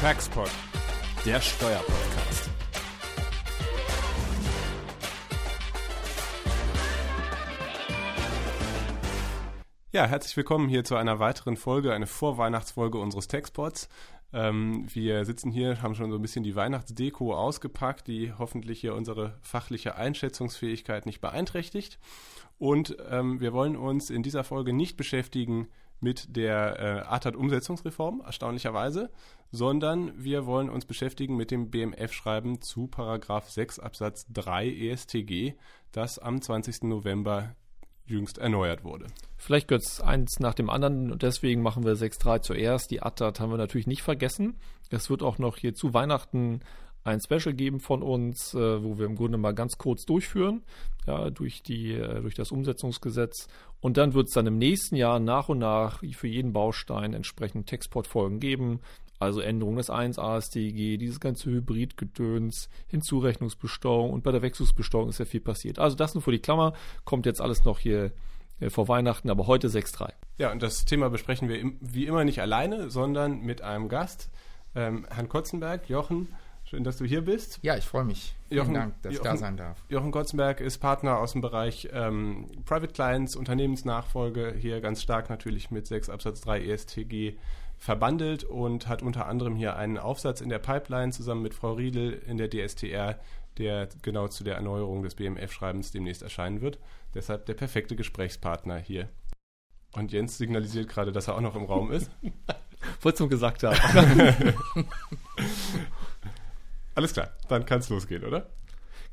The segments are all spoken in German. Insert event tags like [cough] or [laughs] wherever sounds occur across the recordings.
Taxpod, der Steuerpodcast. Ja, herzlich willkommen hier zu einer weiteren Folge, eine Vorweihnachtsfolge unseres Taxpods. Ähm, wir sitzen hier, haben schon so ein bisschen die Weihnachtsdeko ausgepackt, die hoffentlich hier unsere fachliche Einschätzungsfähigkeit nicht beeinträchtigt. Und ähm, wir wollen uns in dieser Folge nicht beschäftigen mit der äh, ATAT-Umsetzungsreform, erstaunlicherweise, sondern wir wollen uns beschäftigen mit dem BMF-Schreiben zu Paragraph 6 Absatz 3 ESTG, das am 20. November jüngst erneuert wurde. Vielleicht gehört es eins nach dem anderen und deswegen machen wir 6.3 zuerst. Die ATAT haben wir natürlich nicht vergessen. Es wird auch noch hier zu Weihnachten ein Special geben von uns, äh, wo wir im Grunde mal ganz kurz durchführen, ja, durch, die, äh, durch das Umsetzungsgesetz. Und dann wird es dann im nächsten Jahr nach und nach für jeden Baustein entsprechend Textportfolgen geben. Also Änderung des 1 ASTG, dieses ganze Hybridgedöns, Hinzurechnungsbesteuerung und bei der Wechselbesteuerung ist ja viel passiert. Also das nur vor die Klammer, kommt jetzt alles noch hier äh, vor Weihnachten, aber heute 6.3. Ja, und das Thema besprechen wir wie immer nicht alleine, sondern mit einem Gast, ähm, Herrn Kotzenberg, Jochen. Schön, dass du hier bist. Ja, ich freue mich. Vielen Jochen, Dank, dass Jochen, ich da sein darf. Jochen Kotzenberg ist Partner aus dem Bereich ähm, Private Clients, Unternehmensnachfolge, hier ganz stark natürlich mit 6 Absatz 3 ESTG verbandelt und hat unter anderem hier einen Aufsatz in der Pipeline zusammen mit Frau Riedel in der DSTR, der genau zu der Erneuerung des BMF-Schreibens demnächst erscheinen wird. Deshalb der perfekte Gesprächspartner hier. Und Jens signalisiert gerade, dass er auch noch im Raum ist. [laughs] Wolltest du gesagt haben. [laughs] Alles klar, dann kann es losgehen, oder?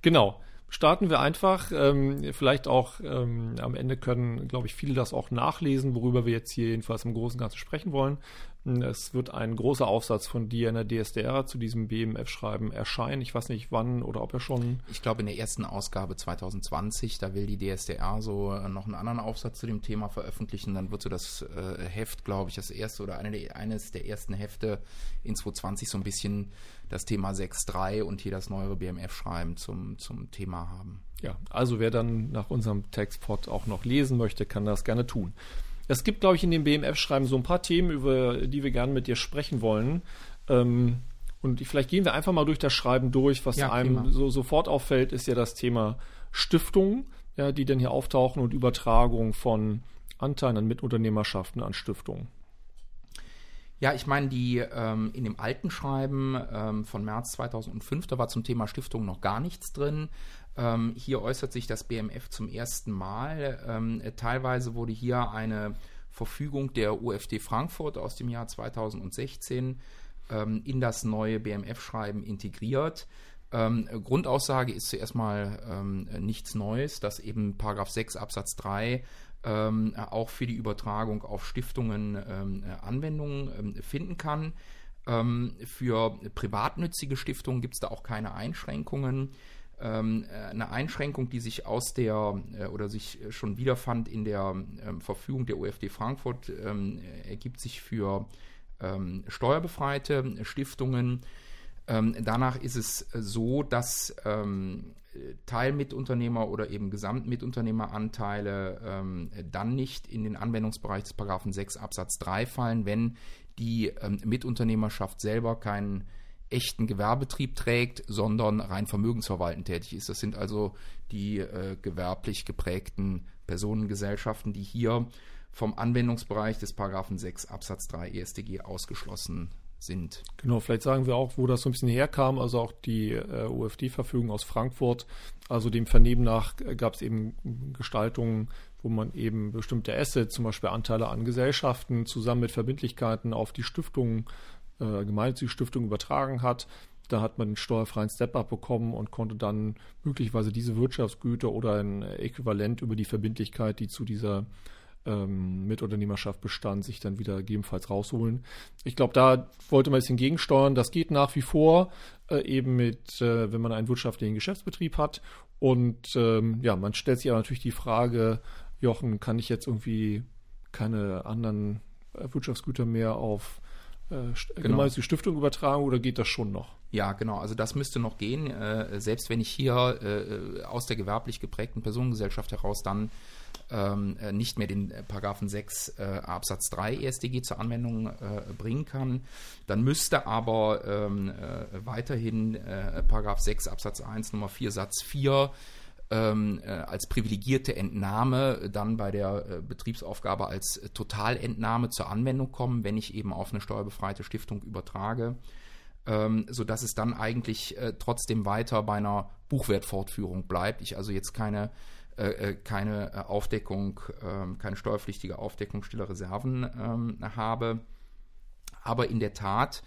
Genau. Starten wir einfach. Ähm, vielleicht auch ähm, am Ende können, glaube ich, viele das auch nachlesen, worüber wir jetzt hier jedenfalls im Großen und Ganzen sprechen wollen. Es wird ein großer Aufsatz von dir in der DSDR zu diesem BMF-Schreiben erscheinen. Ich weiß nicht wann oder ob er schon. Ich glaube in der ersten Ausgabe 2020, da will die DSDR so äh, noch einen anderen Aufsatz zu dem Thema veröffentlichen. Dann wird so das äh, Heft, glaube ich, das erste oder eine der, eines der ersten Hefte in 2020 so ein bisschen das Thema 6.3 und hier das neuere BMF-Schreiben zum, zum Thema haben. Ja, also wer dann nach unserem Textpod auch noch lesen möchte, kann das gerne tun. Es gibt, glaube ich, in dem BMF-Schreiben so ein paar Themen, über die wir gerne mit dir sprechen wollen. Ähm, und vielleicht gehen wir einfach mal durch das Schreiben durch. Was ja, einem so sofort auffällt, ist ja das Thema Stiftungen, ja, die dann hier auftauchen und Übertragung von Anteilen an Mitunternehmerschaften an Stiftungen. Ja, ich meine, die ähm, in dem alten Schreiben ähm, von März 2005, da war zum Thema Stiftung noch gar nichts drin. Ähm, hier äußert sich das BMF zum ersten Mal. Ähm, teilweise wurde hier eine Verfügung der UFD Frankfurt aus dem Jahr 2016 ähm, in das neue BMF-Schreiben integriert. Ähm, Grundaussage ist zuerst mal ähm, nichts Neues, dass eben Paragraph 6 Absatz 3 ähm, auch für die Übertragung auf Stiftungen Anwendungen finden kann. für privatnützige Stiftungen gibt es da auch keine Einschränkungen. Ähm, äh, eine Einschränkung, die sich aus der äh, oder sich schon wiederfand in der ähm, Verfügung der UFD Frankfurt, ähm, ergibt sich für steuerbefreite Stiftungen. Danach ist es so, dass Teilmitunternehmer oder eben Gesamtmitunternehmeranteile dann nicht in den Anwendungsbereich des Paragraphen 6 Absatz 3 fallen, wenn die Mitunternehmerschaft selber keinen echten Gewerbetrieb trägt, sondern rein vermögensverwaltend tätig ist. Das sind also die äh, gewerblich geprägten Personengesellschaften, die hier vom Anwendungsbereich des Paragraphen 6 Absatz 3 EStG ausgeschlossen sind. Genau, vielleicht sagen wir auch, wo das so ein bisschen herkam, also auch die äh, UFD-Verfügung aus Frankfurt. Also dem Vernehmen nach gab es eben Gestaltungen, wo man eben bestimmte Assets, zum Beispiel Anteile an Gesellschaften, zusammen mit Verbindlichkeiten auf die Stiftungen äh, Gemeinnützige übertragen hat. Da hat man einen steuerfreien Step-Up bekommen und konnte dann möglicherweise diese Wirtschaftsgüter oder ein Äquivalent über die Verbindlichkeit, die zu dieser ähm, Mitunternehmerschaft bestand, sich dann wieder gegebenenfalls rausholen. Ich glaube, da wollte man ein bisschen gegensteuern. Das geht nach wie vor äh, eben mit, äh, wenn man einen wirtschaftlichen Geschäftsbetrieb hat. Und ähm, ja, man stellt sich aber natürlich die Frage, Jochen, kann ich jetzt irgendwie keine anderen äh, Wirtschaftsgüter mehr auf äh, genau. gemeinnützige Stiftung übertragen oder geht das schon noch? Ja, genau. Also das müsste noch gehen. Äh, selbst wenn ich hier äh, aus der gewerblich geprägten Personengesellschaft heraus dann ähm, äh, nicht mehr den Paragraphen 6 äh, Absatz 3 ESDG zur Anwendung äh, bringen kann, dann müsste aber ähm, weiterhin Paragraph 6 Absatz 1 Nummer 4 Satz 4 ähm, äh, als privilegierte Entnahme dann bei der äh, Betriebsaufgabe als äh, Totalentnahme zur Anwendung kommen, wenn ich eben auf eine steuerbefreite Stiftung übertrage, ähm, sodass es dann eigentlich äh, trotzdem weiter bei einer Buchwertfortführung bleibt. Ich also jetzt keine äh, keine Aufdeckung, ähm, keine steuerpflichtige Aufdeckung stiller Reserven ähm, habe. Aber in der Tat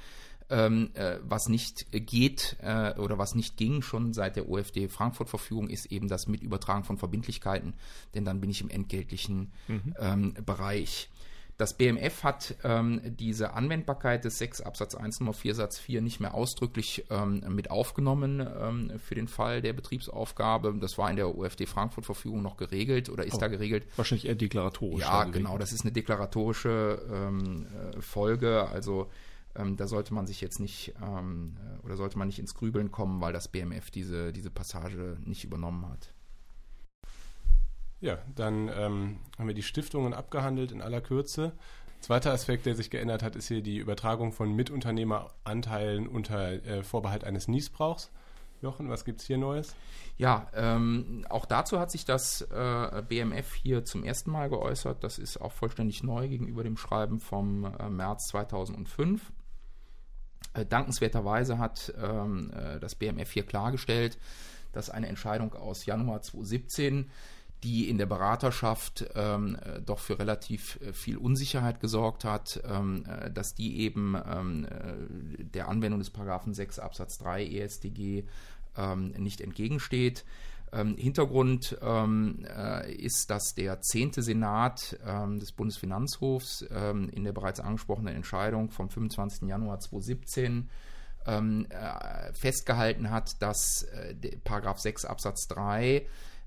ähm, äh, was nicht geht äh, oder was nicht ging schon seit der OFD Frankfurt-Verfügung, ist eben das Mitübertragen von Verbindlichkeiten, denn dann bin ich im entgeltlichen mhm. ähm, Bereich. Das BMF hat ähm, diese Anwendbarkeit des 6 Absatz 1 Nummer 4 Satz 4 nicht mehr ausdrücklich ähm, mit aufgenommen ähm, für den Fall der Betriebsaufgabe. Das war in der OFD Frankfurt-Verfügung noch geregelt oder ist oh, da geregelt. Wahrscheinlich eher deklaratorisch. Ja, genau. Das ist eine deklaratorische ähm, äh, Folge. Also ähm, da sollte man sich jetzt nicht ähm, äh, oder sollte man nicht ins Grübeln kommen, weil das BMF diese, diese Passage nicht übernommen hat. Ja, dann ähm, haben wir die Stiftungen abgehandelt in aller Kürze. Zweiter Aspekt, der sich geändert hat, ist hier die Übertragung von Mitunternehmeranteilen unter äh, Vorbehalt eines Niesbrauchs. Jochen, was gibt es hier Neues? Ja, ähm, auch dazu hat sich das äh, BMF hier zum ersten Mal geäußert. Das ist auch vollständig neu gegenüber dem Schreiben vom äh, März 2005. Äh, dankenswerterweise hat ähm, äh, das BMF hier klargestellt, dass eine Entscheidung aus Januar 2017 die in der Beraterschaft ähm, äh, doch für relativ viel Unsicherheit gesorgt hat, ähm, äh, dass die eben ähm, äh, der Anwendung des Paragraphen 6 Absatz 3 ESDG ähm, nicht entgegensteht. Ähm, Hintergrund ähm, äh, ist, dass der zehnte Senat ähm, des Bundesfinanzhofs ähm, in der bereits angesprochenen Entscheidung vom 25. Januar 2017 ähm, äh, festgehalten hat, dass äh, Paragraph 6 Absatz 3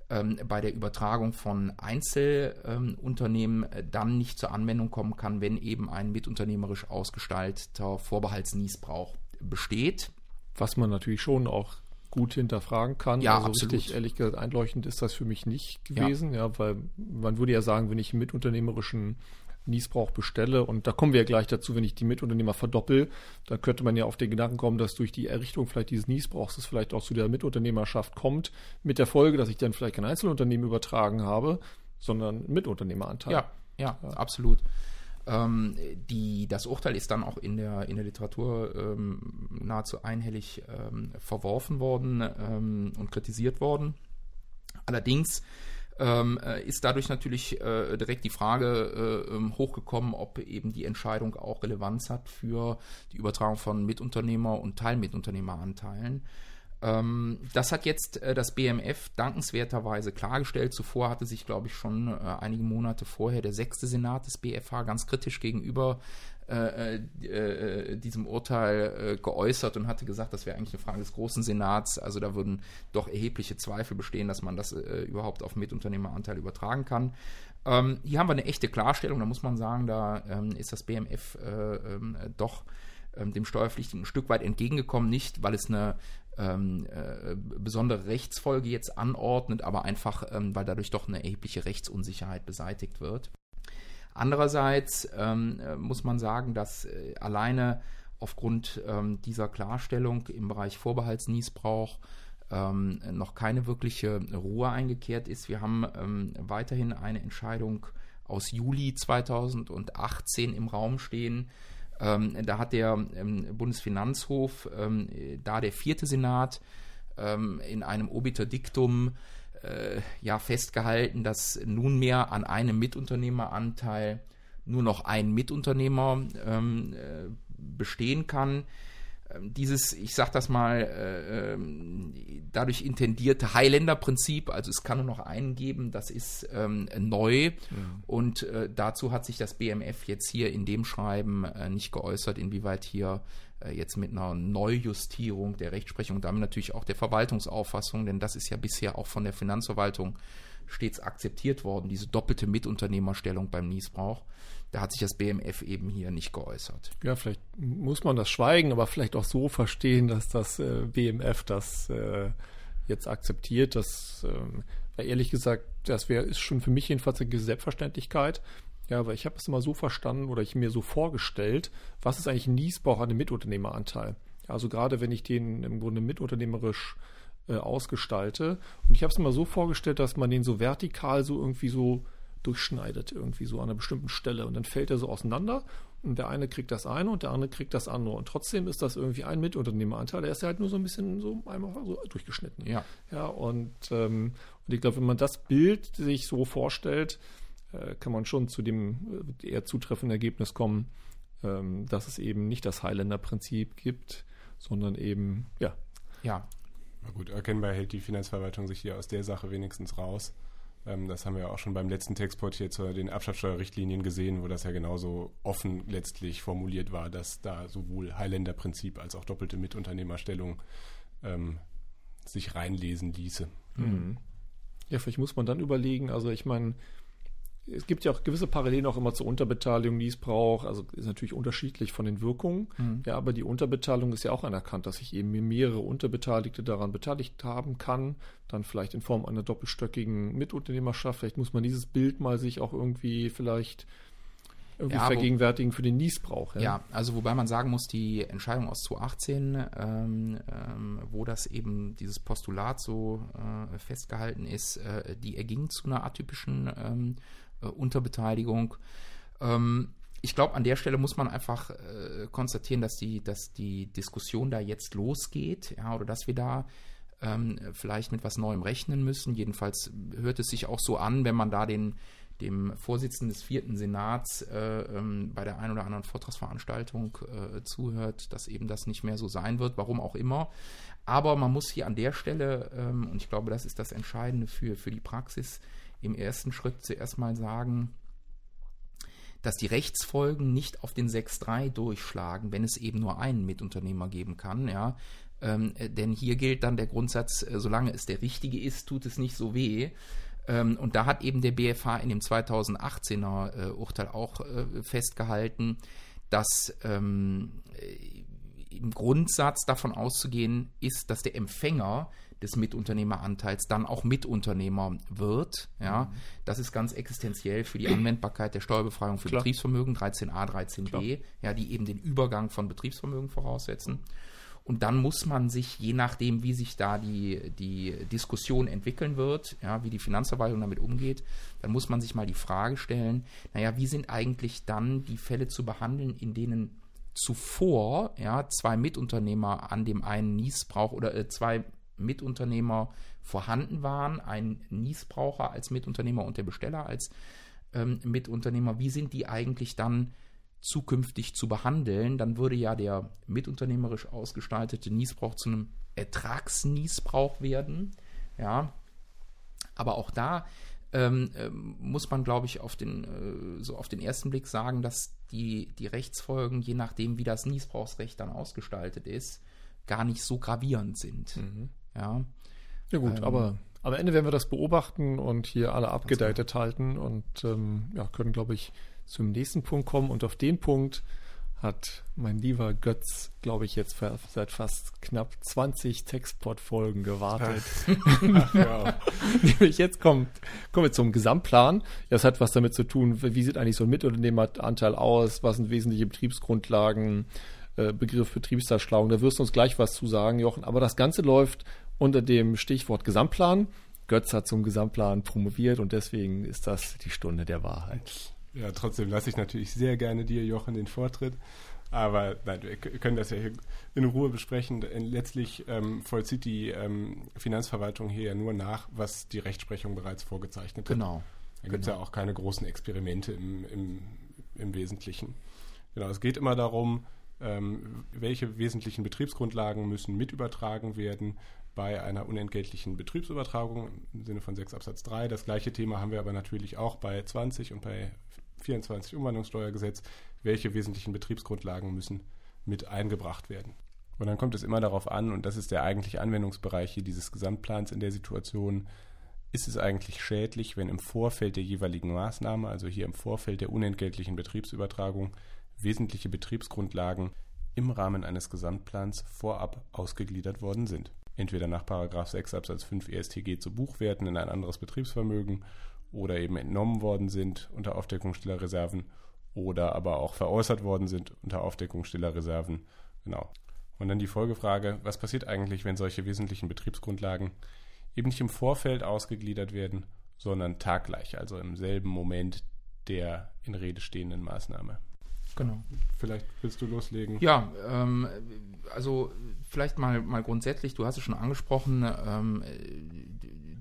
ähm, bei der Übertragung von Einzelunternehmen äh, dann nicht zur Anwendung kommen kann, wenn eben ein mitunternehmerisch ausgestalteter Vorbehaltsniesbrauch besteht. Was man natürlich schon auch gut hinterfragen kann. Ja, also absolut. richtig, ehrlich gesagt, einleuchtend ist das für mich nicht gewesen, ja. ja, weil man würde ja sagen, wenn ich mitunternehmerischen Niesbrauch bestelle, und da kommen wir ja gleich dazu, wenn ich die Mitunternehmer verdoppel, dann könnte man ja auf den Gedanken kommen, dass durch die Errichtung vielleicht dieses Niesbrauchs es vielleicht auch zu der Mitunternehmerschaft kommt, mit der Folge, dass ich dann vielleicht kein Einzelunternehmen übertragen habe, sondern Mitunternehmeranteil. Ja, ja, ja. absolut. Ähm, die, das Urteil ist dann auch in der, in der Literatur ähm, nahezu einhellig ähm, verworfen worden ähm, und kritisiert worden. Allerdings ähm, äh, ist dadurch natürlich äh, direkt die Frage äh, ähm, hochgekommen, ob eben die Entscheidung auch Relevanz hat für die Übertragung von Mitunternehmer- und Teilmitunternehmeranteilen. Das hat jetzt äh, das BMF dankenswerterweise klargestellt. Zuvor hatte sich, glaube ich, schon äh, einige Monate vorher der sechste Senat des BFH ganz kritisch gegenüber äh, diesem Urteil geäußert und hatte gesagt, das wäre eigentlich eine Frage des großen Senats. Also da würden doch erhebliche Zweifel bestehen, dass man das überhaupt auf Mitunternehmeranteil übertragen kann. Ähm, hier haben wir eine echte Klarstellung. Da muss man sagen, da ähm, ist das BMF ähm, doch dem Steuerpflichtigen ein Stück weit entgegengekommen, nicht weil es eine ähm, äh, besondere Rechtsfolge jetzt anordnet, aber einfach, ähm, weil dadurch doch eine erhebliche Rechtsunsicherheit beseitigt wird. Andererseits ähm, äh, muss man sagen, dass äh, alleine aufgrund ähm, dieser Klarstellung im Bereich Vorbehaltsniesbrauch ähm, noch keine wirkliche Ruhe eingekehrt ist. Wir haben ähm, weiterhin eine Entscheidung aus Juli 2018 im Raum stehen, ähm, da hat der ähm, Bundesfinanzhof, ähm, da der vierte Senat, ähm, in einem Obiter Diktum äh, ja festgehalten, dass nunmehr an einem Mitunternehmeranteil nur noch ein Mitunternehmer ähm, äh, bestehen kann. Ähm, dieses, ich sag das mal, äh, ähm, dadurch intendierte Highlander-Prinzip, also es kann nur noch einen geben, das ist ähm, neu. Ja. Und äh, dazu hat sich das BMF jetzt hier in dem Schreiben äh, nicht geäußert, inwieweit hier äh, jetzt mit einer Neujustierung der Rechtsprechung, damit natürlich auch der Verwaltungsauffassung, denn das ist ja bisher auch von der Finanzverwaltung stets akzeptiert worden, diese doppelte Mitunternehmerstellung beim Niesbrauch. Da hat sich das BMF eben hier nicht geäußert. Ja, vielleicht muss man das schweigen, aber vielleicht auch so verstehen, dass das äh, BMF das äh, jetzt akzeptiert. Das, äh, ehrlich gesagt, das wäre ist schon für mich jedenfalls eine Selbstverständlichkeit. Ja, aber ich habe es immer so verstanden oder ich mir so vorgestellt, was ist eigentlich ein Niesbrauch an dem Mitunternehmeranteil? Also gerade wenn ich den im Grunde mitunternehmerisch äh, ausgestalte. Und ich habe es immer so vorgestellt, dass man den so vertikal so irgendwie so durchschneidet, irgendwie so an einer bestimmten Stelle. Und dann fällt er so auseinander und der eine kriegt das eine und der andere kriegt das andere. Und trotzdem ist das irgendwie ein Mitunternehmeranteil, der ist ja halt nur so ein bisschen so einmal so durchgeschnitten. Ja. Ja, und, ähm, und ich glaube, wenn man das Bild sich so vorstellt, äh, kann man schon zu dem äh, eher zutreffenden Ergebnis kommen, ähm, dass es eben nicht das Highlander-Prinzip gibt, sondern eben, ja. Ja. Na gut, erkennbar hält die Finanzverwaltung sich hier aus der Sache wenigstens raus. Ähm, das haben wir auch schon beim letzten Textport hier zu den Erbschaftssteuerrichtlinien gesehen, wo das ja genauso offen letztlich formuliert war, dass da sowohl Highlander-Prinzip als auch doppelte Mitunternehmerstellung ähm, sich reinlesen ließe. Mhm. Ja, vielleicht muss man dann überlegen, also ich meine, es gibt ja auch gewisse Parallelen auch immer zur Unterbeteiligung, die es braucht. Also ist natürlich unterschiedlich von den Wirkungen. Mhm. Ja, aber die Unterbeteiligung ist ja auch anerkannt, dass ich eben mehrere Unterbeteiligte daran beteiligt haben kann. Dann vielleicht in Form einer doppelstöckigen Mitunternehmerschaft. Vielleicht muss man dieses Bild mal sich auch irgendwie vielleicht irgendwie ja, vergegenwärtigen für den Niesbrauch. Ja? ja, also wobei man sagen muss, die Entscheidung aus 2018, ähm, ähm, wo das eben dieses Postulat so äh, festgehalten ist, äh, die erging zu einer atypischen ähm, äh, Unterbeteiligung. Ähm, ich glaube, an der Stelle muss man einfach äh, konstatieren, dass die, dass die Diskussion da jetzt losgeht, ja, oder dass wir da ähm, vielleicht mit was Neuem rechnen müssen. Jedenfalls hört es sich auch so an, wenn man da den, dem Vorsitzenden des vierten Senats äh, ähm, bei der einen oder anderen Vortragsveranstaltung äh, zuhört, dass eben das nicht mehr so sein wird, warum auch immer. Aber man muss hier an der Stelle, ähm, und ich glaube, das ist das Entscheidende für, für die Praxis, im ersten Schritt zuerst mal sagen, dass die Rechtsfolgen nicht auf den 6.3 durchschlagen, wenn es eben nur einen Mitunternehmer geben kann, ja. Ähm, äh, denn hier gilt dann der Grundsatz, äh, solange es der richtige ist, tut es nicht so weh. Ähm, und da hat eben der BFH in dem 2018er äh, Urteil auch äh, festgehalten, dass ähm, äh, im Grundsatz davon auszugehen ist, dass der Empfänger des Mitunternehmeranteils dann auch Mitunternehmer wird. Ja, mhm. das ist ganz existenziell für die Anwendbarkeit der Steuerbefreiung für Klar. Betriebsvermögen 13a, 13b, ja, die eben den Übergang von Betriebsvermögen voraussetzen. Und dann muss man sich, je nachdem, wie sich da die, die Diskussion entwickeln wird, ja, wie die Finanzverwaltung damit umgeht, dann muss man sich mal die Frage stellen, naja, wie sind eigentlich dann die Fälle zu behandeln, in denen zuvor ja, zwei Mitunternehmer an dem einen Niesbrauch oder äh, zwei Mitunternehmer vorhanden waren, ein Niesbraucher als Mitunternehmer und der Besteller als ähm, Mitunternehmer, wie sind die eigentlich dann zukünftig zu behandeln? Dann würde ja der mitunternehmerisch ausgestaltete Niesbrauch zu einem Ertragsniesbrauch werden. Ja, aber auch da ähm, ähm, muss man, glaube ich, auf den, äh, so auf den ersten Blick sagen, dass die, die Rechtsfolgen, je nachdem, wie das Niesbrauchsrecht dann ausgestaltet ist, gar nicht so gravierend sind. Mhm. Ja, ja gut, ähm, aber am Ende werden wir das beobachten und hier alle abgedatet halten und ähm, ja, können, glaube ich, zum nächsten Punkt kommen. Und auf den Punkt hat mein lieber Götz, glaube ich, jetzt seit fast knapp 20 Textport-Folgen gewartet. Ach, ja. [laughs] Nämlich jetzt kommt, kommen wir zum Gesamtplan. Das hat was damit zu tun, wie sieht eigentlich so ein Mitunternehmeranteil aus, was sind wesentliche Betriebsgrundlagen, äh, Begriff Betriebsdarstellung. Da wirst du uns gleich was zu sagen, Jochen. Aber das Ganze läuft unter dem Stichwort Gesamtplan. Götz hat zum Gesamtplan promoviert und deswegen ist das die Stunde der Wahrheit. Ja, trotzdem lasse ich natürlich sehr gerne dir, Jochen, den Vortritt. Aber nein, wir können das ja hier in Ruhe besprechen. Letztlich ähm, vollzieht die ähm, Finanzverwaltung hier ja nur nach, was die Rechtsprechung bereits vorgezeichnet hat. Genau. Da gibt es genau. ja auch keine großen Experimente im, im, im Wesentlichen. Genau, es geht immer darum, ähm, welche wesentlichen Betriebsgrundlagen müssen mit übertragen werden bei einer unentgeltlichen Betriebsübertragung im Sinne von 6 Absatz 3. Das gleiche Thema haben wir aber natürlich auch bei 20 und bei 24 Umwandlungssteuergesetz. Welche wesentlichen Betriebsgrundlagen müssen mit eingebracht werden? Und dann kommt es immer darauf an, und das ist der eigentliche Anwendungsbereich hier dieses Gesamtplans in der Situation, ist es eigentlich schädlich, wenn im Vorfeld der jeweiligen Maßnahme, also hier im Vorfeld der unentgeltlichen Betriebsübertragung, wesentliche Betriebsgrundlagen im Rahmen eines Gesamtplans vorab ausgegliedert worden sind. Entweder nach 6 Absatz 5 ESTG zu Buchwerten in ein anderes Betriebsvermögen oder eben entnommen worden sind unter Aufdeckung stiller Reserven oder aber auch veräußert worden sind unter Aufdeckung stiller Reserven. Genau. Und dann die Folgefrage, was passiert eigentlich, wenn solche wesentlichen Betriebsgrundlagen eben nicht im Vorfeld ausgegliedert werden, sondern taggleich, also im selben Moment der in Rede stehenden Maßnahme? Genau. Vielleicht willst du loslegen. Ja, ähm, also vielleicht mal, mal grundsätzlich, du hast es schon angesprochen, ähm,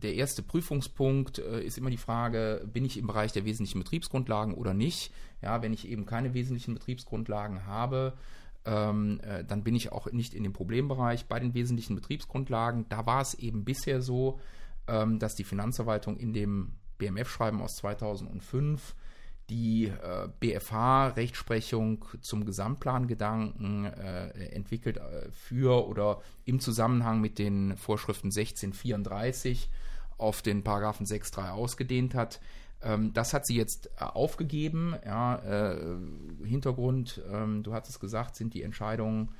der erste Prüfungspunkt äh, ist immer die Frage, bin ich im Bereich der wesentlichen Betriebsgrundlagen oder nicht? Ja, wenn ich eben keine wesentlichen Betriebsgrundlagen habe, ähm, äh, dann bin ich auch nicht in dem Problembereich. Bei den wesentlichen Betriebsgrundlagen, da war es eben bisher so, ähm, dass die Finanzverwaltung in dem BMF-Schreiben aus 2005 die äh, BFH-Rechtsprechung zum Gesamtplangedanken äh, entwickelt äh, für oder im Zusammenhang mit den Vorschriften 1634 auf den Paragraphen 6.3 ausgedehnt hat. Ähm, das hat sie jetzt äh, aufgegeben. Ja, äh, Hintergrund, ähm, du hattest es gesagt, sind die Entscheidungen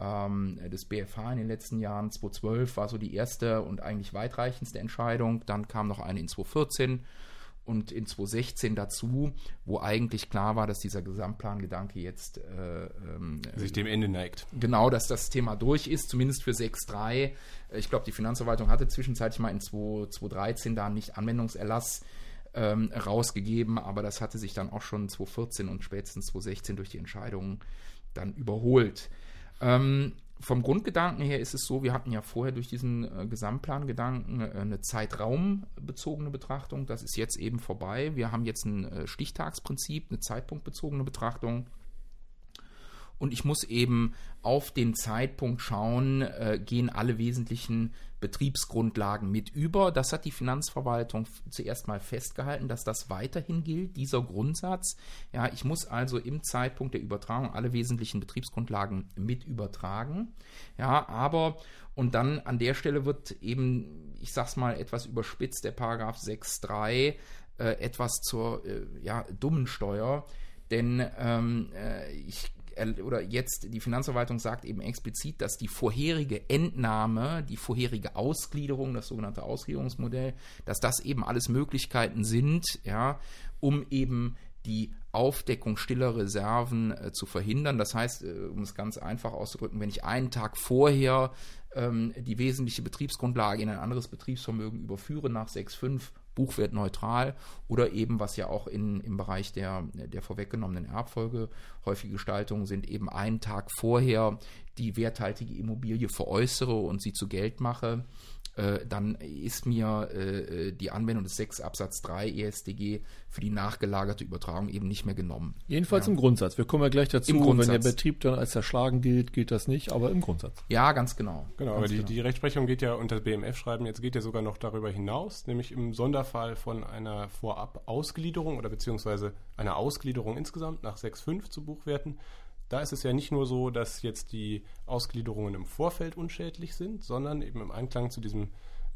ähm, des BFH in den letzten Jahren. 2012 war so die erste und eigentlich weitreichendste Entscheidung. Dann kam noch eine in 2014 und in 2016 dazu, wo eigentlich klar war, dass dieser Gesamtplangedanke jetzt äh, ähm, sich dem Ende neigt. Genau, dass das Thema durch ist, zumindest für 6.3. Ich glaube, die Finanzverwaltung hatte zwischenzeitlich mal in 2013 da nicht Anwendungserlass ähm, rausgegeben, aber das hatte sich dann auch schon 2014 und spätestens 2016 durch die Entscheidungen dann überholt. Ähm, vom Grundgedanken her ist es so, wir hatten ja vorher durch diesen äh, Gesamtplangedanken äh, eine zeitraumbezogene Betrachtung. Das ist jetzt eben vorbei. Wir haben jetzt ein äh, Stichtagsprinzip, eine zeitpunktbezogene Betrachtung. Und ich muss eben auf den Zeitpunkt schauen, äh, gehen alle wesentlichen Betriebsgrundlagen mit über. Das hat die Finanzverwaltung zuerst mal festgehalten, dass das weiterhin gilt, dieser Grundsatz. Ja, ich muss also im Zeitpunkt der Übertragung alle wesentlichen Betriebsgrundlagen mit übertragen. Ja, aber und dann an der Stelle wird eben, ich sag's mal etwas überspitzt, der Paragraph 6.3 äh, etwas zur äh, ja, dummen Steuer. Denn ähm, äh, ich oder jetzt die Finanzverwaltung sagt eben explizit, dass die vorherige Entnahme, die vorherige Ausgliederung, das sogenannte Ausgliederungsmodell, dass das eben alles Möglichkeiten sind, ja, um eben die Aufdeckung stiller Reserven äh, zu verhindern. Das heißt, äh, um es ganz einfach auszudrücken, wenn ich einen Tag vorher ähm, die wesentliche Betriebsgrundlage in ein anderes Betriebsvermögen überführe nach 6.5 buchwertneutral oder eben, was ja auch in, im Bereich der, der vorweggenommenen Erbfolge häufige Gestaltungen sind, eben einen Tag vorher die werthaltige Immobilie veräußere und sie zu Geld mache äh, dann ist mir äh, die Anwendung des 6 Absatz 3 ESDG für die nachgelagerte Übertragung eben nicht mehr genommen. Jedenfalls ja. im Grundsatz. Wir kommen ja gleich dazu, wenn der Betrieb dann als zerschlagen gilt, gilt das nicht, aber im Grundsatz. Ja, ganz genau. Genau, ganz aber die, genau. die Rechtsprechung geht ja unter BMF-Schreiben, jetzt geht ja sogar noch darüber hinaus, nämlich im Sonderfall von einer Vorab-Ausgliederung oder beziehungsweise einer Ausgliederung insgesamt nach 6.5 zu Buchwerten da ist es ja nicht nur so, dass jetzt die Ausgliederungen im Vorfeld unschädlich sind, sondern eben im Einklang zu diesem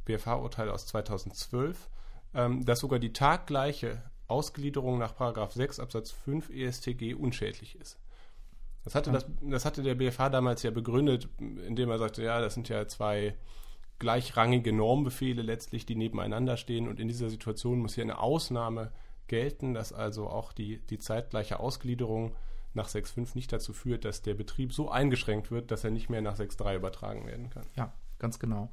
BFH-Urteil aus 2012, ähm, dass sogar die taggleiche Ausgliederung nach 6 Absatz 5 ESTG unschädlich ist. Das hatte, das, das hatte der BFH damals ja begründet, indem er sagte, ja, das sind ja zwei gleichrangige Normbefehle letztlich, die nebeneinander stehen und in dieser Situation muss hier eine Ausnahme gelten, dass also auch die, die zeitgleiche Ausgliederung nach 6.5 nicht dazu führt, dass der Betrieb so eingeschränkt wird, dass er nicht mehr nach 6.3 übertragen werden kann. Ja, ganz genau.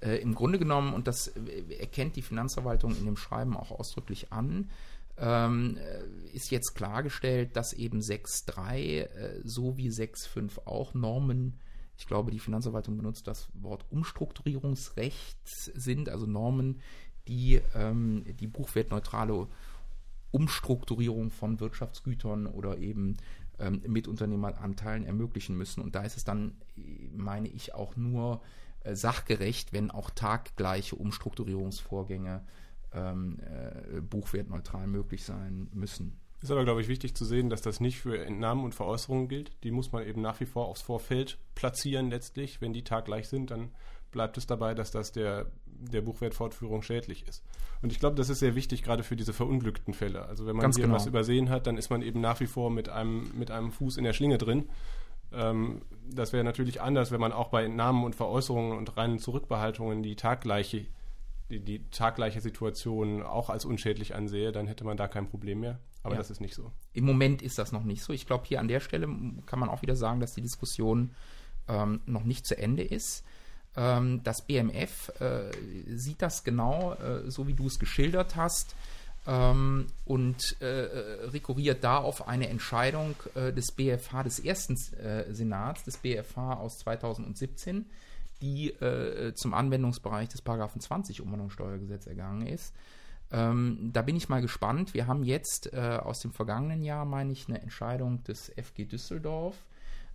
Äh, Im Grunde genommen, und das äh, erkennt die Finanzverwaltung in dem Schreiben auch ausdrücklich an, ähm, äh, ist jetzt klargestellt, dass eben 6.3 äh, so wie 6.5 auch Normen, ich glaube, die Finanzverwaltung benutzt das Wort Umstrukturierungsrecht sind, also Normen, die ähm, die buchwertneutrale Umstrukturierung von Wirtschaftsgütern oder eben ähm, Mitunternehmeranteilen ermöglichen müssen. Und da ist es dann, meine ich, auch nur äh, sachgerecht, wenn auch taggleiche Umstrukturierungsvorgänge ähm, äh, buchwertneutral möglich sein müssen. Ist aber, glaube ich, wichtig zu sehen, dass das nicht für Entnahmen und Veräußerungen gilt. Die muss man eben nach wie vor aufs Vorfeld platzieren letztlich. Wenn die taggleich sind, dann bleibt es dabei, dass das der der Buchwertfortführung schädlich ist. Und ich glaube, das ist sehr wichtig, gerade für diese verunglückten Fälle. Also wenn man Ganz hier genau. was übersehen hat, dann ist man eben nach wie vor mit einem, mit einem Fuß in der Schlinge drin. Ähm, das wäre natürlich anders, wenn man auch bei Entnahmen und Veräußerungen und reinen Zurückbehaltungen die taggleiche, die, die taggleiche Situation auch als unschädlich ansehe, dann hätte man da kein Problem mehr. Aber Ja. das ist nicht so. Im Moment ist das noch nicht so. Ich glaube, hier an der Stelle kann man auch wieder sagen, dass die Diskussion ähm, noch nicht zu Ende ist. Ähm, das BMF äh, sieht das genau äh, so, wie du es geschildert hast ähm, und äh, äh, rekurriert da auf eine Entscheidung äh, des BFH, des ersten äh, Senats, des BFH aus 2017, die zum Anwendungsbereich des Paragraphen 20 Umwandlungssteuergesetz ergangen ist. Ähm, da bin ich mal gespannt. Wir haben jetzt aus dem vergangenen Jahr, meine ich, eine Entscheidung des FG Düsseldorf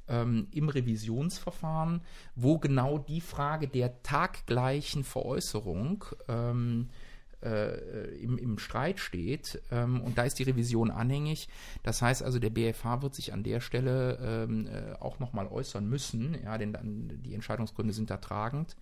ähm, im Revisionsverfahren, wo genau die Frage der taggleichen Veräußerung ähm, äh, im, im Streit steht. Ähm, und da ist die Revision anhängig. Das heißt also, der BFH wird sich an der Stelle ähm, äh, auch nochmal äußern müssen, ja, denn dann, die Entscheidungsgründe sind da tragend.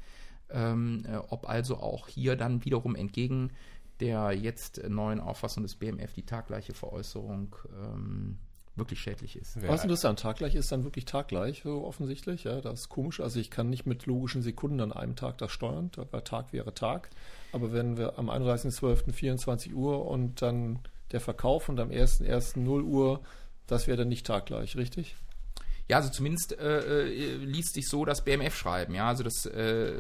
Ähm, äh, ob also auch hier dann wiederum entgegen der jetzt neuen Auffassung des BMF die taggleiche Veräußerung ähm, wirklich schädlich ist. Wer- Was interessant, taggleich ist dann wirklich taggleich, so offensichtlich. Ja, das ist komisch. Also ich kann nicht mit logischen Sekunden an einem Tag das steuern, weil Tag wäre Tag. Aber wenn wir am 31.12. 24 Uhr und dann der Verkauf und am 1.1. 0 Uhr, das wäre dann nicht taggleich, richtig? Ja, also zumindest äh, äh, liest sich so das BMF schreiben. Ja, also das äh,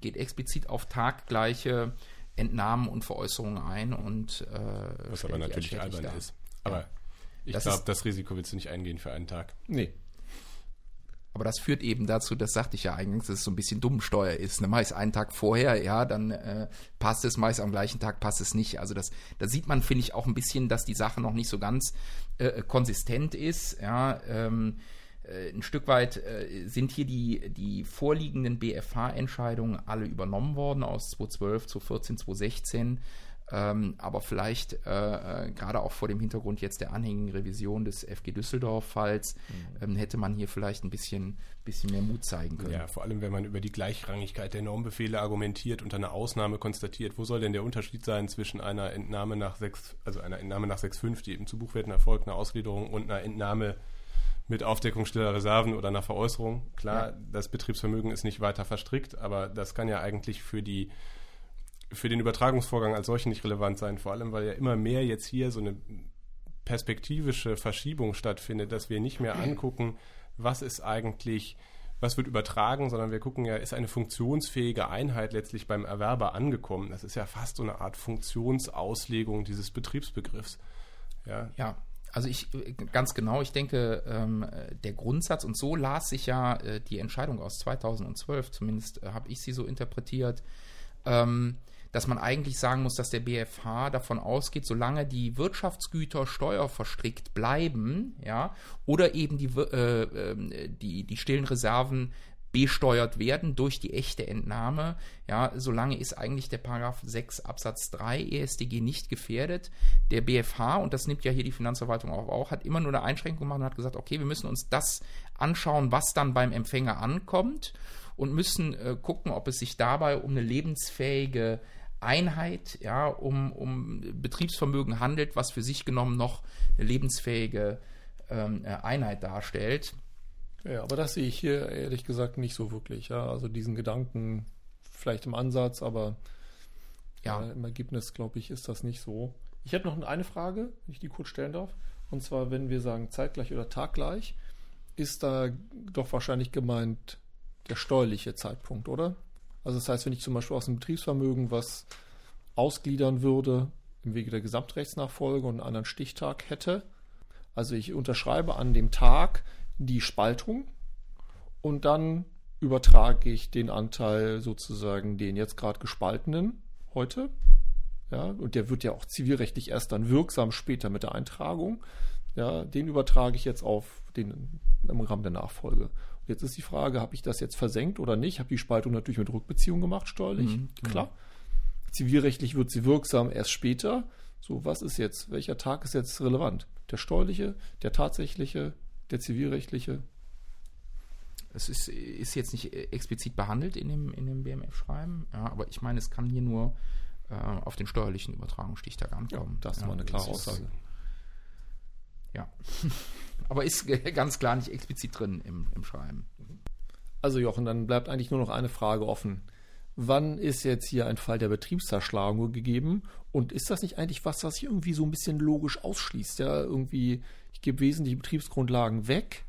geht explizit auf taggleiche Entnahmen und Veräußerungen ein und äh, Was aber natürlich albern ist. Aber ich glaube, das Risiko willst du nicht eingehen für einen Tag. Nee. Aber das führt eben dazu, das sagte ich ja eingangs, dass es so ein bisschen Dummensteuer ist. Ne? Mach ich es einen Tag vorher, ja, dann äh, passt es, ich es am gleichen Tag, passt es nicht. Also das, da sieht man, finde ich, auch ein bisschen, dass die Sache noch nicht so ganz äh, konsistent ist. Ja, ähm, äh, ein Stück weit äh, sind hier die, die vorliegenden BFH-Entscheidungen alle übernommen worden aus 2012, 2014, 2016. Ähm, aber vielleicht äh, äh, gerade auch vor dem Hintergrund jetzt der anhängigen Revision des FG Düsseldorf-Falls ähm, hätte man hier vielleicht ein bisschen, bisschen mehr Mut zeigen können. Ja, vor allem, wenn man über die Gleichrangigkeit der Normbefehle argumentiert und eine Ausnahme konstatiert, wo soll denn der Unterschied sein zwischen einer Entnahme nach 6, also einer Entnahme nach 6.5, die eben zu Buchwerten erfolgt, einer Ausgliederung und einer Entnahme mit Aufdeckung stiller Reserven oder einer Veräußerung. Klar, Ja. das Betriebsvermögen ist nicht weiter verstrickt, aber das kann ja eigentlich für die für den Übertragungsvorgang als solchen nicht relevant sein, vor allem weil ja immer mehr jetzt hier so eine perspektivische Verschiebung stattfindet, dass wir nicht mehr angucken, was ist eigentlich, was wird übertragen, sondern wir gucken ja, ist eine funktionsfähige Einheit letztlich beim Erwerber angekommen. Das ist ja fast so eine Art Funktionsauslegung dieses Betriebsbegriffs. Ja, Ja, also ich ganz genau, ich denke, ähm, der Grundsatz, und so las sich ja äh, die Entscheidung aus 2012, zumindest äh, habe ich sie so interpretiert, ähm, dass man eigentlich sagen muss, dass der BFH davon ausgeht, solange die Wirtschaftsgüter steuerverstrickt bleiben, ja, oder eben die, äh, ähm, die, die stillen Reserven besteuert werden durch die echte Entnahme, ja, solange ist eigentlich der Paragraph 6 Absatz 3 ESDG nicht gefährdet. Der BFH, und das nimmt ja hier die Finanzverwaltung auch, auch hat immer nur eine Einschränkung gemacht und hat gesagt, okay, wir müssen uns das anschauen, was dann beim Empfänger ankommt und müssen äh, gucken, ob es sich dabei um eine lebensfähige Einheit, ja, um, um Betriebsvermögen handelt, was für sich genommen noch eine lebensfähige ähm, äh, Einheit darstellt. Ja, aber das sehe ich hier ehrlich gesagt nicht so wirklich. Ja, also diesen Gedanken vielleicht im Ansatz, aber Ja. äh, im Ergebnis, glaube ich, ist das nicht so. Ich hätte noch eine Frage, wenn ich die kurz stellen darf. Und zwar, wenn wir sagen zeitgleich oder taggleich, ist da doch wahrscheinlich gemeint der steuerliche Zeitpunkt, oder? Also das heißt, wenn ich zum Beispiel aus dem Betriebsvermögen was ausgliedern würde im Wege der Gesamtrechtsnachfolge und einen anderen Stichtag hätte, also ich unterschreibe an dem Tag die Spaltung und dann übertrage ich den Anteil sozusagen den jetzt gerade gespaltenen heute. Ja, und der wird ja auch zivilrechtlich erst dann wirksam später mit der Eintragung. Ja, den übertrage ich jetzt auf den im Rahmen der Nachfolge. Jetzt ist die Frage, habe ich das jetzt versenkt oder nicht? Habe die Spaltung natürlich mit Rückbeziehung gemacht, steuerlich, Mhm, genau. klar. Zivilrechtlich wird sie wirksam erst später. So, was ist jetzt? Welcher Tag ist jetzt relevant? Der steuerliche, der tatsächliche, der zivilrechtliche? Es ist, ist jetzt nicht explizit behandelt in dem, in dem BMF-Schreiben, ja, aber ich meine, es kann hier nur äh, auf den steuerlichen Übertragungsstichtag ankommen. Ja, das ist mal eine klare Aussage. Ja. [laughs] aber ist [laughs] ganz klar nicht explizit drin im, im Schreiben. Also Jochen, dann bleibt eigentlich nur noch eine Frage offen. Wann ist jetzt hier ein Fall der Betriebszerschlagung gegeben? Und ist das nicht eigentlich was, was sich irgendwie so ein bisschen logisch ausschließt? Ja, irgendwie, ich gebe wesentliche Betriebsgrundlagen weg,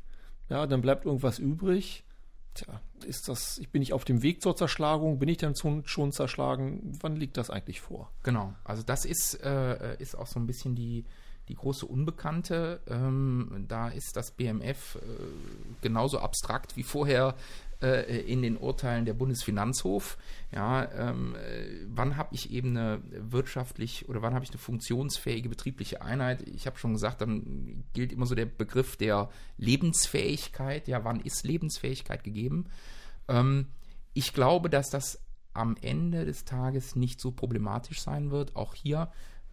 ja, dann bleibt irgendwas übrig. Tja, ist das, ich bin nicht auf dem Weg zur Zerschlagung, bin ich dann schon zerschlagen? Wann liegt das eigentlich vor? Genau, also das ist, äh, ist auch so ein bisschen die, die große Unbekannte. Ähm, da ist das BMF äh, genauso abstrakt wie vorher äh, in den Urteilen der Bundesfinanzhof. Ja, ähm, äh, wann habe ich eben eine wirtschaftlich oder wann habe ich eine funktionsfähige betriebliche Einheit? Ich habe schon gesagt, dann gilt immer so der Begriff der Lebensfähigkeit. Ja, wann ist Lebensfähigkeit gegeben? Ähm, ich glaube, dass das am Ende des Tages nicht so problematisch sein wird. Auch hier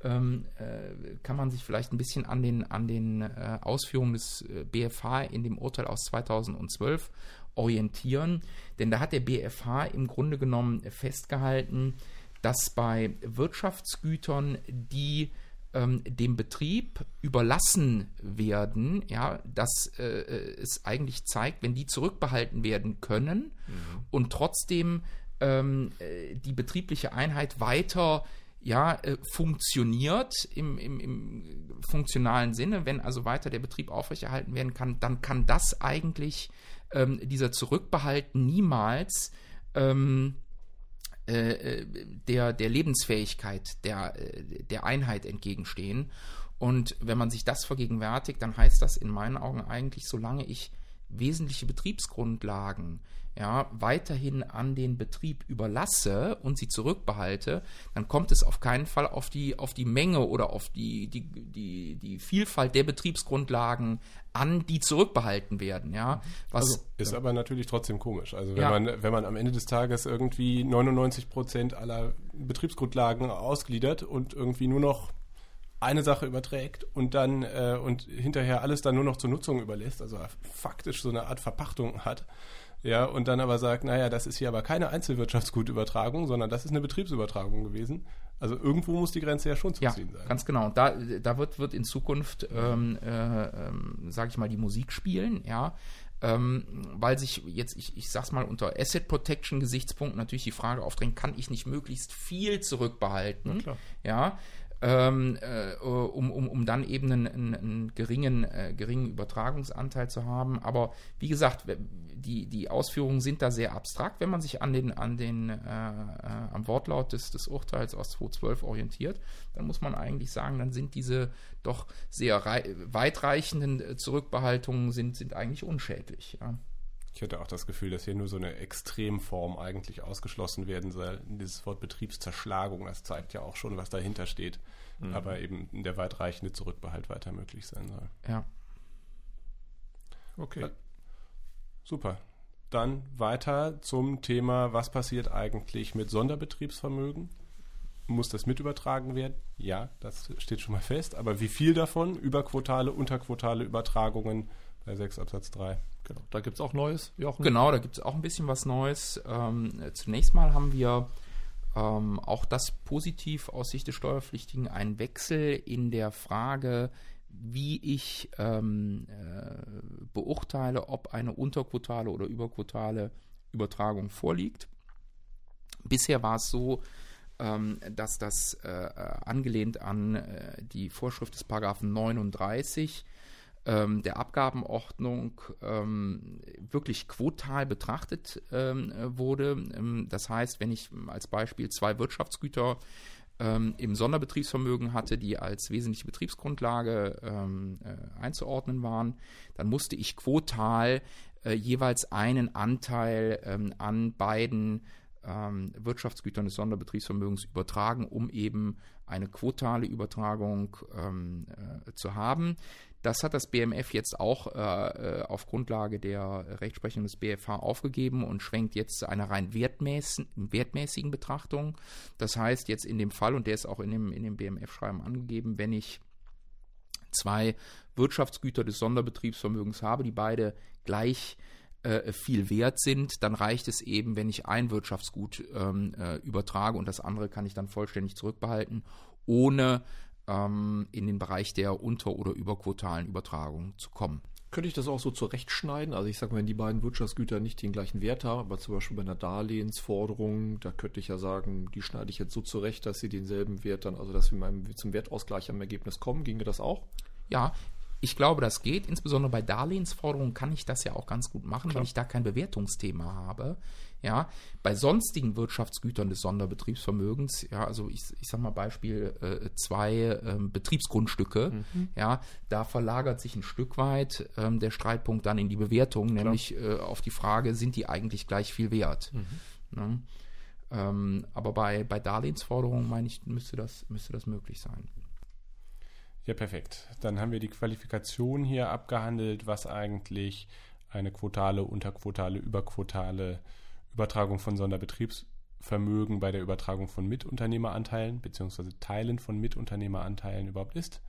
ähm, äh, kann man sich vielleicht ein bisschen an den, an den äh, Ausführungen des äh, BFH in dem Urteil aus 2012 orientieren. Denn da hat der BFH im Grunde genommen festgehalten, dass bei Wirtschaftsgütern, die ähm, dem Betrieb überlassen werden, ja, dass äh, es eigentlich zeigt, wenn die zurückbehalten werden können mhm. und trotzdem ähm, äh, die betriebliche Einheit weiter ja, äh, funktioniert im, im, im, funktionalen Sinne, wenn also weiter der Betrieb aufrechterhalten werden kann, dann kann das eigentlich ähm, dieser Zurückbehalt niemals ähm, äh, äh, der, der Lebensfähigkeit der, äh, der Einheit entgegenstehen. Und wenn man sich das vergegenwärtigt, dann heißt das in meinen Augen eigentlich, solange ich wesentliche Betriebsgrundlagen ja, weiterhin an den Betrieb überlasse und sie zurückbehalte, dann kommt es auf keinen Fall auf die, auf die Menge oder auf die, die, die, die Vielfalt der Betriebsgrundlagen an, die zurückbehalten werden. Ja, Was, also, ist ja. aber natürlich trotzdem komisch. Also wenn, ja. man, wenn man am Ende des Tages irgendwie 99 Prozent aller Betriebsgrundlagen ausgliedert und irgendwie nur noch eine Sache überträgt und dann äh, und hinterher alles dann nur noch zur Nutzung überlässt, also faktisch so eine Art Verpachtung hat, ja, und dann aber sagt, naja, das ist hier aber keine Einzelwirtschaftsgutübertragung, sondern das ist eine Betriebsübertragung gewesen. Also irgendwo muss die Grenze ja schon zu ja, ziehen sein. Ganz genau. Da, da wird, wird in Zukunft, ähm, äh, ähm, sage ich mal, die Musik spielen, ja. Ähm, weil sich jetzt, ich, ich sag's mal, unter Asset Protection Gesichtspunkten natürlich die Frage aufdrängt, kann ich nicht möglichst viel zurückbehalten? Ja ähm, äh, um, um, um dann eben einen, einen, geringen, äh, geringen Übertragungsanteil zu haben. Aber wie gesagt, die, die Ausführungen sind da sehr abstrakt, wenn man sich an den, an den, äh, äh am Wortlaut des, des Urteils aus 2012 orientiert, dann muss man eigentlich sagen, dann sind diese doch sehr weitreichenden äh, Zurückbehaltungen sind, sind eigentlich unschädlich. Ja. Ich hatte auch das Gefühl, dass hier nur so eine Extremform eigentlich ausgeschlossen werden soll. Dieses Wort Betriebszerschlagung, das zeigt ja auch schon, was dahinter steht. Mhm. Aber eben der weitreichende Zurückbehalt weiter möglich sein soll. Ja. Okay. Ja. Super. Dann weiter zum Thema, was passiert eigentlich mit Sonderbetriebsvermögen? Muss das mit übertragen werden? Ja, das steht schon mal fest. Aber wie viel davon? Überquotale, unterquotale Übertragungen bei 6 Absatz 3. Genau, da gibt es auch Neues, Jochen. Genau, da gibt es auch ein bisschen was Neues. Ähm, zunächst mal haben wir ähm, auch das positiv aus Sicht des Steuerpflichtigen einen Wechsel in der Frage, wie ich ähm, äh, beurteile, ob eine unterquotale oder überquotale Übertragung vorliegt. Bisher war es so, ähm, dass das äh, äh angelehnt an äh, die Vorschrift des Paragraphen 39 ähm, der Abgabenordnung ähm, wirklich quotal betrachtet ähm, wurde. Ähm, das heißt, wenn ich als Beispiel zwei Wirtschaftsgüter ähm, im Sonderbetriebsvermögen hatte, die als wesentliche Betriebsgrundlage ähm, äh, einzuordnen waren, dann musste ich quotal äh, jeweils einen Anteil an beiden Wirtschaftsgütern des Sonderbetriebsvermögens übertragen, um eben eine quotale Übertragung äh, zu haben. Das hat das BMF jetzt auch äh, äh, auf Grundlage der Rechtsprechung des BFH aufgegeben und schwenkt jetzt zu einer rein wertmäßigen, wertmäßigen Betrachtung. Das heißt jetzt in dem Fall, und der ist auch in dem, in dem BMF-Schreiben angegeben, wenn ich zwei Wirtschaftsgüter des Sonderbetriebsvermögens habe, die beide gleich äh, viel wert sind, dann reicht es eben, wenn ich ein Wirtschaftsgut ähm, äh, übertrage und das andere kann ich dann vollständig zurückbehalten, ohne ähm, in den Bereich der unter- oder überquotalen Übertragung zu kommen. Könnte ich das auch so zurechtschneiden? Also ich sage mal, wenn die beiden Wirtschaftsgüter nicht den gleichen Wert haben, aber zum Beispiel bei einer Darlehensforderung, da könnte ich ja sagen, die schneide ich jetzt so zurecht, dass sie denselben Wert dann, also dass wir zum Wertausgleich am Ergebnis kommen. Ginge das auch? Ja, ich glaube, das geht. Insbesondere bei Darlehensforderungen kann ich das ja auch ganz gut machen, Klar. weil ich da kein Bewertungsthema habe. Ja, bei sonstigen Wirtschaftsgütern des Sonderbetriebsvermögens, ja, also ich, ich sag mal Beispiel äh, zwei äh, Betriebsgrundstücke, mhm. ja, da verlagert sich ein Stück weit ähm, der Streitpunkt dann in die Bewertung, Klar. nämlich äh, auf die Frage, sind die eigentlich gleich viel wert? Mhm. Ne? Ähm, aber bei, bei Darlehensforderungen, meine ich, müsste das, müsste das möglich sein. Ja, perfekt. Dann haben wir die Qualifikation hier abgehandelt, was eigentlich eine quotale, unterquotale, überquotale Übertragung von Sonderbetriebsvermögen bei der Übertragung von Mitunternehmeranteilen bzw. Teilen von Mitunternehmeranteilen überhaupt ist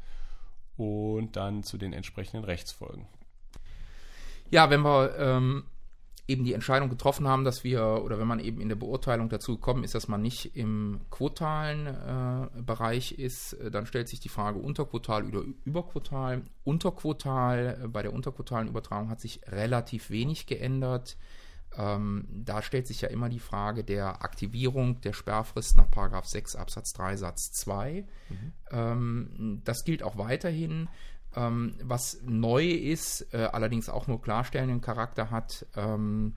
und dann zu den entsprechenden Rechtsfolgen. Ja, wenn wir ähm, eben die Entscheidung getroffen haben, dass wir, oder wenn man eben in der Beurteilung dazu gekommen ist, dass man nicht im quotalen äh, Bereich ist, äh, dann stellt sich die Frage unterquotal oder überquotal. Unterquotal, äh, bei der unterquotalen Übertragung hat sich relativ wenig geändert. Ähm, da stellt sich ja immer die Frage der Aktivierung der Sperrfrist nach 6 Absatz 3 Satz 2. Mhm. Ähm, das gilt auch weiterhin. Ähm, was neu ist, äh, allerdings auch nur klarstellenden Charakter hat, ähm,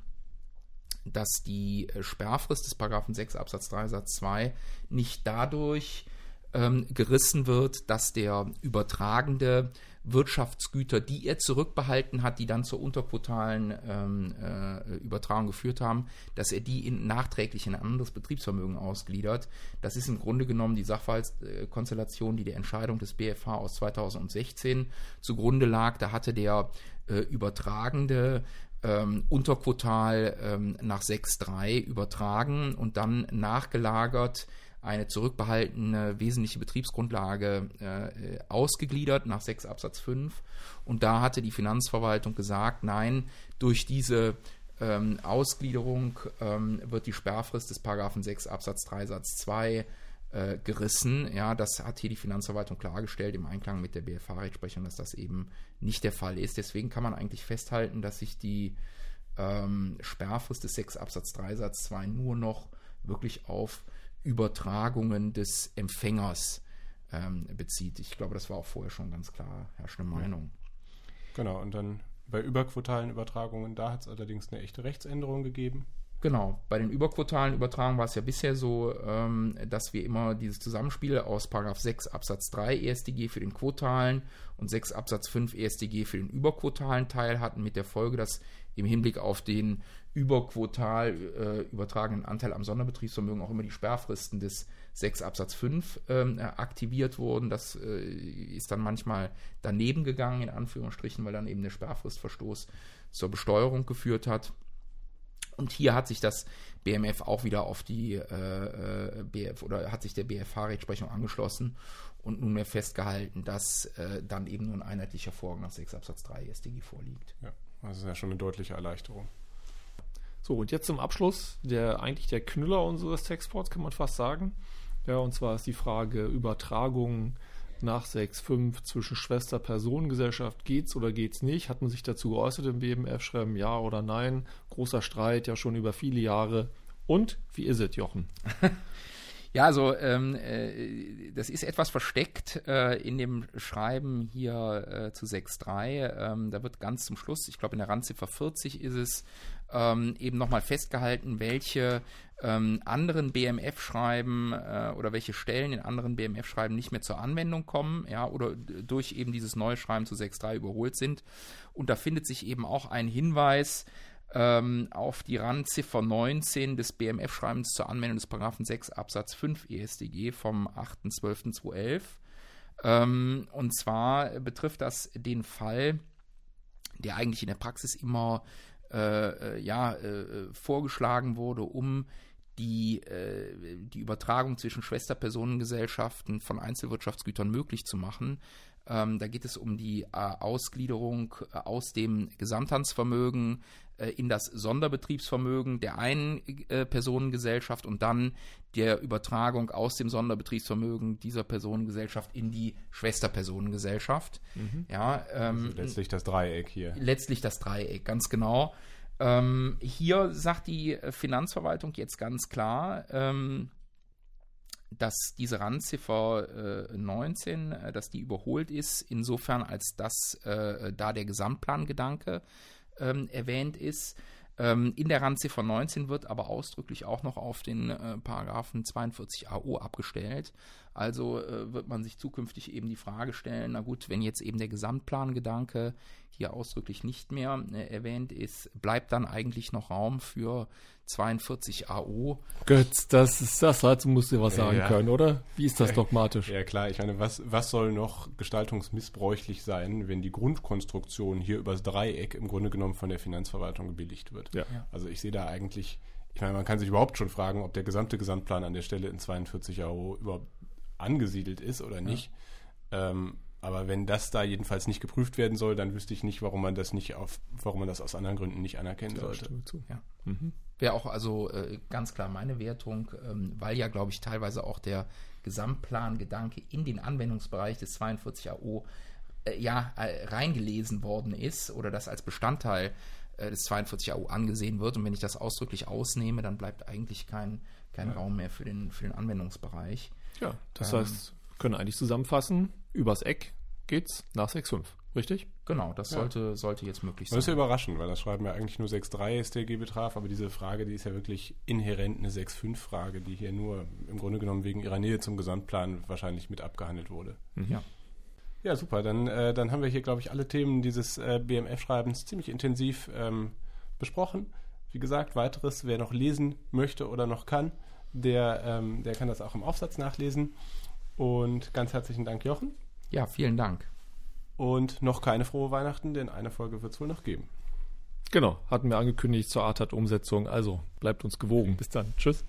dass die äh, Sperrfrist des Paragraphen 6 Absatz 3 Satz 2 nicht dadurch ähm, gerissen wird, dass der Übertragende Wirtschaftsgüter, die er zurückbehalten hat, die dann zur unterquotalen ähm, äh, Übertragung geführt haben, dass er die in, nachträglich in ein anderes Betriebsvermögen ausgliedert. Das ist im Grunde genommen die Sachverhaltskonstellation, die der Entscheidung des BFH aus 2016 zugrunde lag. Da hatte der äh, Übertragende ähm, unterquotal ähm, nach 6.3 übertragen und dann nachgelagert eine zurückbehaltene wesentliche Betriebsgrundlage äh, ausgegliedert nach 6 Absatz 5. Und da hatte die Finanzverwaltung gesagt, nein, durch diese ähm, Ausgliederung ähm, wird die Sperrfrist des Paragraphen 6 Absatz 3 Satz 2 äh, gerissen. Ja, das hat hier die Finanzverwaltung klargestellt im Einklang mit der BFH-Rechtsprechung, dass das eben nicht der Fall ist. Deswegen kann man eigentlich festhalten, dass sich die ähm, Sperrfrist des 6 Absatz 3 Satz 2 nur noch wirklich auf Übertragungen des Empfängers ähm, bezieht. Ich glaube, das war auch vorher schon ganz klar herrschende Meinung. Genau, und dann bei überquotalen Übertragungen, da hat es allerdings eine echte Rechtsänderung gegeben. Genau, bei den überquotalen Übertragungen war es ja bisher so, ähm, dass wir immer dieses Zusammenspiel aus 6 Absatz 3 ESDG für den quotalen und 6 Absatz 5 ESDG für den überquotalen Teil hatten, mit der Folge, dass im Hinblick auf den überquotal äh, übertragenen Anteil am Sonderbetriebsvermögen auch immer die Sperrfristen des 6 Absatz 5 ähm, aktiviert wurden. Das äh, ist dann manchmal daneben gegangen, in Anführungsstrichen, weil dann eben der Sperrfristverstoß zur Besteuerung geführt hat. Und hier hat sich das BMF auch wieder auf die äh, äh BF oder hat sich der BFH-Rechtsprechung angeschlossen und nunmehr festgehalten, dass äh, dann eben nur ein einheitlicher Vorgang nach 6 Absatz 3 StG vorliegt. Ja, das ist ja schon eine deutliche Erleichterung. So, und jetzt zum Abschluss, der eigentlich der Knüller unseres Textports, kann man fast sagen. Ja, und zwar ist die Frage Übertragung nach 6.5 zwischen Schwester Personengesellschaft. Geht's oder geht's nicht? Hat man sich dazu geäußert im BMF? Schreiben ja oder nein? Großer Streit, ja schon über viele Jahre. Und wie ist es, Jochen? [laughs] Ja, also ähm, äh, das ist etwas versteckt äh, in dem Schreiben hier äh, zu 6.3. Ähm, da wird ganz zum Schluss, ich glaube in der Randziffer 40 ist es, ähm, eben nochmal festgehalten, welche ähm, anderen BMF-Schreiben äh, oder welche Stellen in anderen BMF-Schreiben nicht mehr zur Anwendung kommen, ja, oder durch eben dieses neue Schreiben zu 6.3 überholt sind. Und da findet sich eben auch ein Hinweis ähm, auf die Randziffer 19 des BMF-Schreibens zur Anwendung des Paragraphen 6 Absatz 5 ESDG vom 8.12.2011. Ähm, und zwar betrifft das den Fall, der eigentlich in der Praxis immer äh, äh, ja, äh, vorgeschlagen wurde, um die, äh, die Übertragung zwischen Schwesterpersonengesellschaften von Einzelwirtschaftsgütern möglich zu machen. Ähm, da geht es um die äh, Ausgliederung äh, aus dem Gesamthandsvermögen äh, in das Sonderbetriebsvermögen der einen äh, Personengesellschaft und dann der Übertragung aus dem Sonderbetriebsvermögen dieser Personengesellschaft in die Schwesterpersonengesellschaft. Mhm. Ja, ähm, also letztlich das Dreieck hier. Letztlich das Dreieck, ganz genau. Ähm, hier sagt die Finanzverwaltung jetzt ganz klar, ähm, dass diese Randziffer äh, 19, äh, dass die überholt ist, insofern als dass äh, da der Gesamtplangedanke ähm, erwähnt ist. Ähm, in der Randziffer 19 wird aber ausdrücklich auch noch auf den äh, Paragraphen 42 AO abgestellt. Also äh, wird man sich zukünftig eben die Frage stellen, na gut, wenn jetzt eben der Gesamtplangedanke hier ausdrücklich nicht mehr äh, erwähnt ist, bleibt dann eigentlich noch Raum für 42 AO? Götz, das ist das, dazu musst du was sagen Ja. können, oder? Wie ist das dogmatisch? Ja klar, ich meine, was, was soll noch gestaltungsmissbräuchlich sein, wenn die Grundkonstruktion hier übers Dreieck im Grunde genommen von der Finanzverwaltung gebilligt wird? Ja. Ja. Also ich sehe da eigentlich, ich meine, man kann sich überhaupt schon fragen, ob der gesamte Gesamtplan an der Stelle in 42 Euro überhaupt angesiedelt ist oder nicht. Ähm, aber wenn das da jedenfalls nicht geprüft werden soll, dann wüsste ich nicht, warum man das nicht auf, warum man das aus anderen Gründen nicht anerkennen Ja, sollte. zu. Ja. Mhm. Wäre auch also äh, ganz klar meine Wertung, ähm, weil ja, glaube ich, teilweise auch der Gesamtplangedanke in den Anwendungsbereich des 42 AO äh, ja, äh, reingelesen worden ist oder das als Bestandteil äh, des 42 AO angesehen wird. Und wenn ich das ausdrücklich ausnehme, dann bleibt eigentlich kein, kein Raum mehr für den, für den Anwendungsbereich. Ja, das Ähm. heißt, wir können eigentlich zusammenfassen, übers Eck geht's nach 6,5, richtig? Genau, das Ja. sollte, sollte jetzt möglich Das ist ja sein. überraschend, weil das schreiben ja eigentlich nur 6.3 StG-Betrag, aber diese Frage, die ist ja wirklich inhärent eine 6.5-Frage, die hier nur im Grunde genommen wegen ihrer Nähe zum Gesamtplan wahrscheinlich mit abgehandelt wurde. Ja. Ja, super. Dann, äh, dann haben wir hier, glaube ich, alle Themen dieses äh, BMF-Schreibens ziemlich intensiv ähm, besprochen. Wie gesagt, weiteres, wer noch lesen möchte oder noch kann, der, ähm, der kann das auch im Aufsatz nachlesen. Und ganz herzlichen Dank, Jochen. ja, vielen Dank. Und noch keine frohe Weihnachten, denn eine Folge wird es wohl noch geben. Genau, hatten wir angekündigt zur ATAT-Umsetzung. Also bleibt uns gewogen. Bis dann. Tschüss.